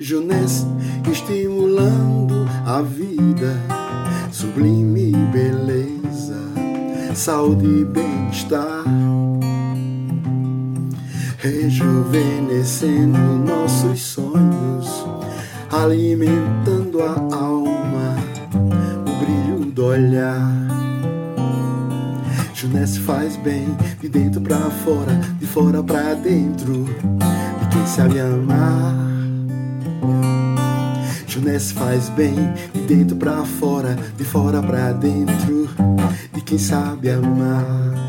Junés estimulando a vida, sublime beleza, saúde e bem-estar, rejuvenescendo nossos sonhos, alimentando a alma, o brilho do olhar. Junés faz bem de dentro pra fora, de fora pra dentro, de quem sabe amar. Junés faz bem de dentro pra fora, de fora pra dentro, de quem sabe amar.